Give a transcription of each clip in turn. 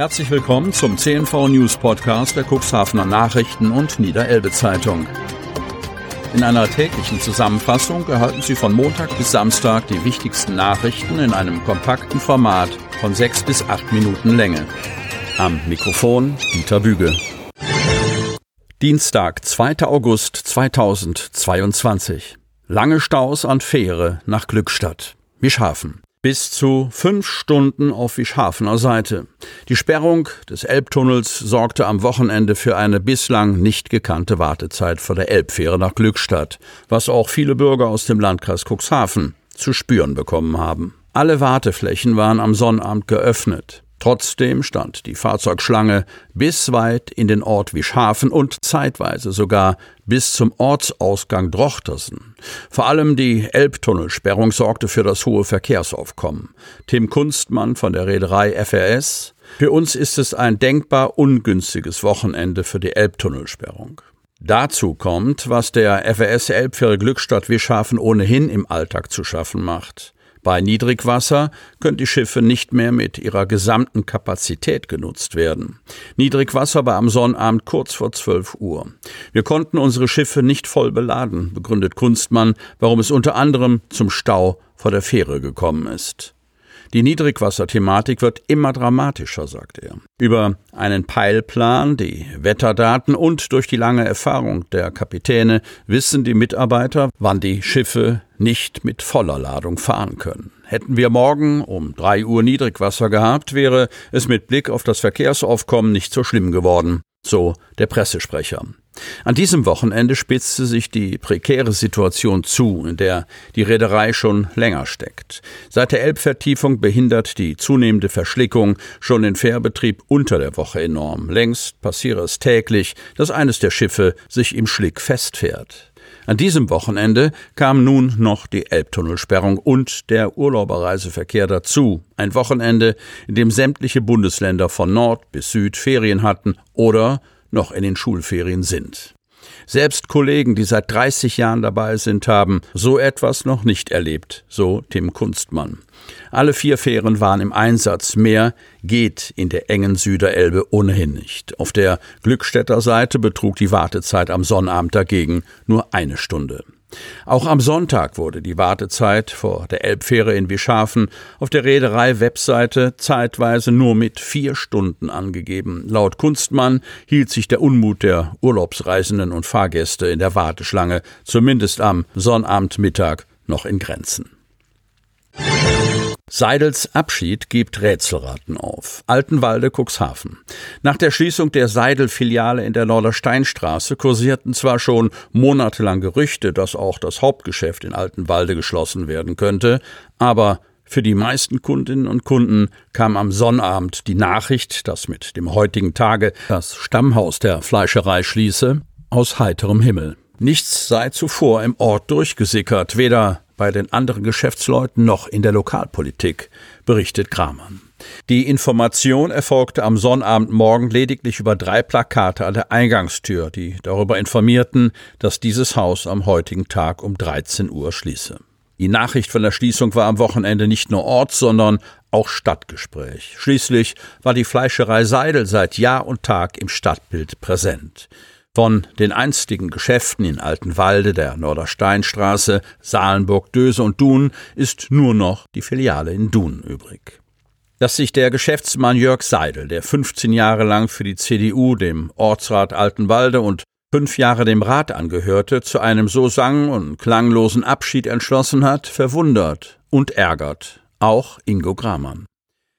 Herzlich willkommen zum CNV News Podcast der Cuxhavener Nachrichten und Niederelbe Zeitung. In einer täglichen Zusammenfassung erhalten Sie von Montag bis Samstag die wichtigsten Nachrichten in einem kompakten Format von sechs bis acht Minuten Länge. Am Mikrofon Dieter Büge. Dienstag, 2. August 2022. Lange Staus an Fähre nach Glückstadt. Wischhafen. Bis zu fünf Stunden auf Wischhafener Seite. Die Sperrung des Elbtunnels sorgte am Wochenende für eine bislang nicht gekannte Wartezeit vor der Elbfähre nach Glückstadt, was auch viele Bürger aus dem Landkreis Cuxhaven zu spüren bekommen haben. Alle Warteflächen waren am Sonnabend geöffnet. Trotzdem stand die Fahrzeugschlange bis weit in den Ort Wischhafen und zeitweise sogar bis zum Ortsausgang Drochtersen. Vor allem die Elbtunnelsperrung sorgte für das hohe Verkehrsaufkommen. Tim Kunstmann von der Reederei FRS. Für uns ist es ein denkbar ungünstiges Wochenende für die Elbtunnelsperrung. Dazu kommt, was der FRS Elbfähre Glückstadt Wischhafen ohnehin im Alltag zu schaffen macht. Bei Niedrigwasser können die Schiffe nicht mehr mit ihrer gesamten Kapazität genutzt werden. Niedrigwasser war am Sonnabend kurz vor 12 Uhr. Wir konnten unsere Schiffe nicht voll beladen, begründet Kunstmann, warum es unter anderem zum Stau vor der Fähre gekommen ist. Die Niedrigwasserthematik wird immer dramatischer, sagt er. Über einen Peilplan, die Wetterdaten und durch die lange Erfahrung der Kapitäne wissen die Mitarbeiter, wann die Schiffe nicht mit voller Ladung fahren können. Hätten wir morgen um drei Uhr Niedrigwasser gehabt, wäre es mit Blick auf das Verkehrsaufkommen nicht so schlimm geworden, so der Pressesprecher. An diesem Wochenende spitzte sich die prekäre Situation zu, in der die Reederei schon länger steckt. Seit der Elbvertiefung behindert die zunehmende Verschlickung schon den Fährbetrieb unter der Woche enorm. Längst passiere es täglich, dass eines der Schiffe sich im Schlick festfährt. An diesem Wochenende kam nun noch die Elbtunnelsperrung und der Urlauberreiseverkehr dazu. Ein Wochenende, in dem sämtliche Bundesländer von Nord bis Süd Ferien hatten oder noch in den Schulferien sind. Selbst Kollegen, die seit 30 Jahren dabei sind, haben so etwas noch nicht erlebt, so Tim Kunstmann. Alle vier Fähren waren im Einsatz. Mehr geht in der engen Süderelbe ohnehin nicht. Auf der Glückstädter Seite betrug die Wartezeit am Sonnabend dagegen nur eine Stunde. Auch am Sonntag wurde die Wartezeit vor der Elbfähre in Wischhafen auf der Reederei-Webseite zeitweise nur mit vier Stunden angegeben. Laut Kunstmann hielt sich der Unmut der Urlaubsreisenden und Fahrgäste in der Warteschlange zumindest am Sonnabendmittag noch in Grenzen. Seidels Abschied gibt Rätselraten auf. Altenwalde, Cuxhaven. Nach der Schließung der Seidel-Filiale in der Nordersteinstraße kursierten zwar schon monatelang Gerüchte, dass auch das Hauptgeschäft in Altenwalde geschlossen werden könnte, aber für die meisten Kundinnen und Kunden kam am Sonnabend die Nachricht, dass mit dem heutigen Tage das Stammhaus der Fleischerei schließe, aus heiterem Himmel. Nichts sei zuvor im Ort durchgesickert, weder bei den anderen Geschäftsleuten noch in der Lokalpolitik, berichtet Kramann. Die Information erfolgte am Sonnabendmorgen lediglich über drei Plakate an der Eingangstür, die darüber informierten, dass dieses Haus am heutigen Tag um 13 Uhr schließe. Die Nachricht von der Schließung war am Wochenende nicht nur Orts, sondern auch Stadtgespräch. Schließlich war die Fleischerei Seidel seit Jahr und Tag im Stadtbild präsent. Von den einstigen Geschäften in Altenwalde, der Nordersteinstraße, Salenburg, Döse und Dun ist nur noch die Filiale in Dun übrig. Dass sich der Geschäftsmann Jörg Seidel, der 15 Jahre lang für die CDU, dem Ortsrat Altenwalde und fünf Jahre dem Rat angehörte, zu einem so sang- und klanglosen Abschied entschlossen hat, verwundert und ärgert auch Ingo Gramann.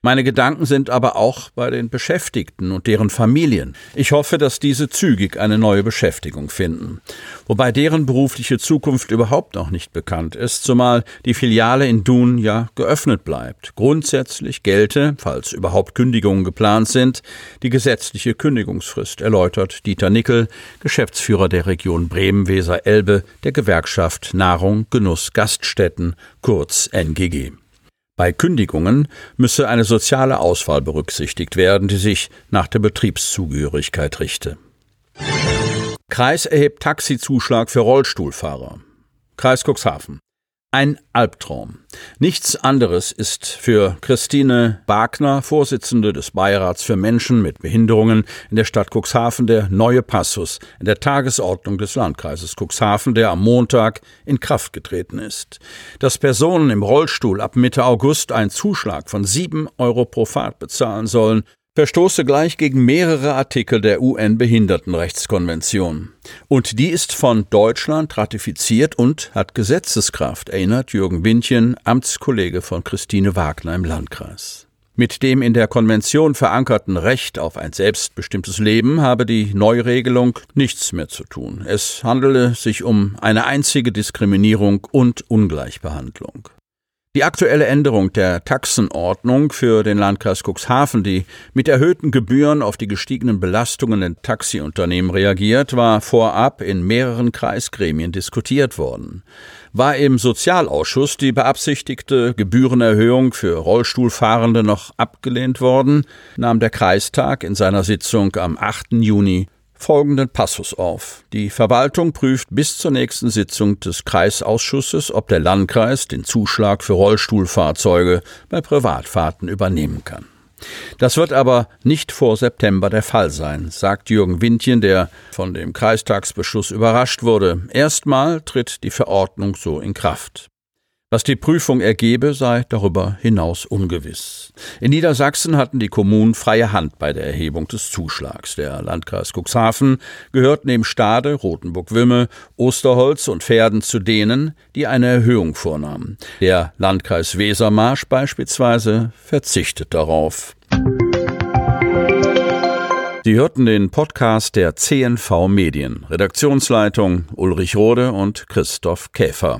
Meine Gedanken sind aber auch bei den Beschäftigten und deren Familien. Ich hoffe, dass diese zügig eine neue Beschäftigung finden. Wobei deren berufliche Zukunft überhaupt noch nicht bekannt ist, zumal die Filiale in Dun ja geöffnet bleibt. Grundsätzlich gelte, falls überhaupt Kündigungen geplant sind, die gesetzliche Kündigungsfrist, erläutert Dieter Nickel, Geschäftsführer der Region Bremen-Weser-Elbe der Gewerkschaft Nahrung, Genuss, Gaststätten, kurz NGG. Bei Kündigungen müsse eine soziale Auswahl berücksichtigt werden, die sich nach der Betriebszugehörigkeit richte. Kreis erhebt Taxizuschlag für Rollstuhlfahrer. Kreis Cuxhaven. Ein Albtraum. Nichts anderes ist für Christine Wagner, Vorsitzende des Beirats für Menschen mit Behinderungen in der Stadt Cuxhaven, der neue Passus in der Tagesordnung des Landkreises Cuxhaven, der am Montag in Kraft getreten ist. Dass Personen im Rollstuhl ab Mitte August einen Zuschlag von sieben Euro pro Fahrt bezahlen sollen, verstoße gleich gegen mehrere Artikel der UN-Behindertenrechtskonvention. Und die ist von Deutschland ratifiziert und hat Gesetzeskraft, erinnert Jürgen Windchen, Amtskollege von Christine Wagner im Landkreis. Mit dem in der Konvention verankerten Recht auf ein selbstbestimmtes Leben habe die Neuregelung nichts mehr zu tun. Es handele sich um eine einzige Diskriminierung und Ungleichbehandlung. Die aktuelle Änderung der Taxenordnung für den Landkreis Cuxhaven, die mit erhöhten Gebühren auf die gestiegenen Belastungen in Taxiunternehmen reagiert, war vorab in mehreren Kreisgremien diskutiert worden. War im Sozialausschuss die beabsichtigte Gebührenerhöhung für Rollstuhlfahrende noch abgelehnt worden, nahm der Kreistag in seiner Sitzung am 8. Juni folgenden Passus auf. Die Verwaltung prüft bis zur nächsten Sitzung des Kreisausschusses, ob der Landkreis den Zuschlag für Rollstuhlfahrzeuge bei Privatfahrten übernehmen kann. Das wird aber nicht vor September der Fall sein, sagt Jürgen Windchen, der von dem Kreistagsbeschluss überrascht wurde. Erstmal tritt die Verordnung so in Kraft. Was die Prüfung ergebe, sei darüber hinaus ungewiss. In Niedersachsen hatten die Kommunen freie Hand bei der Erhebung des Zuschlags. Der Landkreis Cuxhaven gehört neben Stade, Rothenburg-Wimme, Osterholz und Pferden zu denen, die eine Erhöhung vornahmen. Der Landkreis Wesermarsch beispielsweise verzichtet darauf. Sie hörten den Podcast der CNV Medien. Redaktionsleitung Ulrich Rode und Christoph Käfer.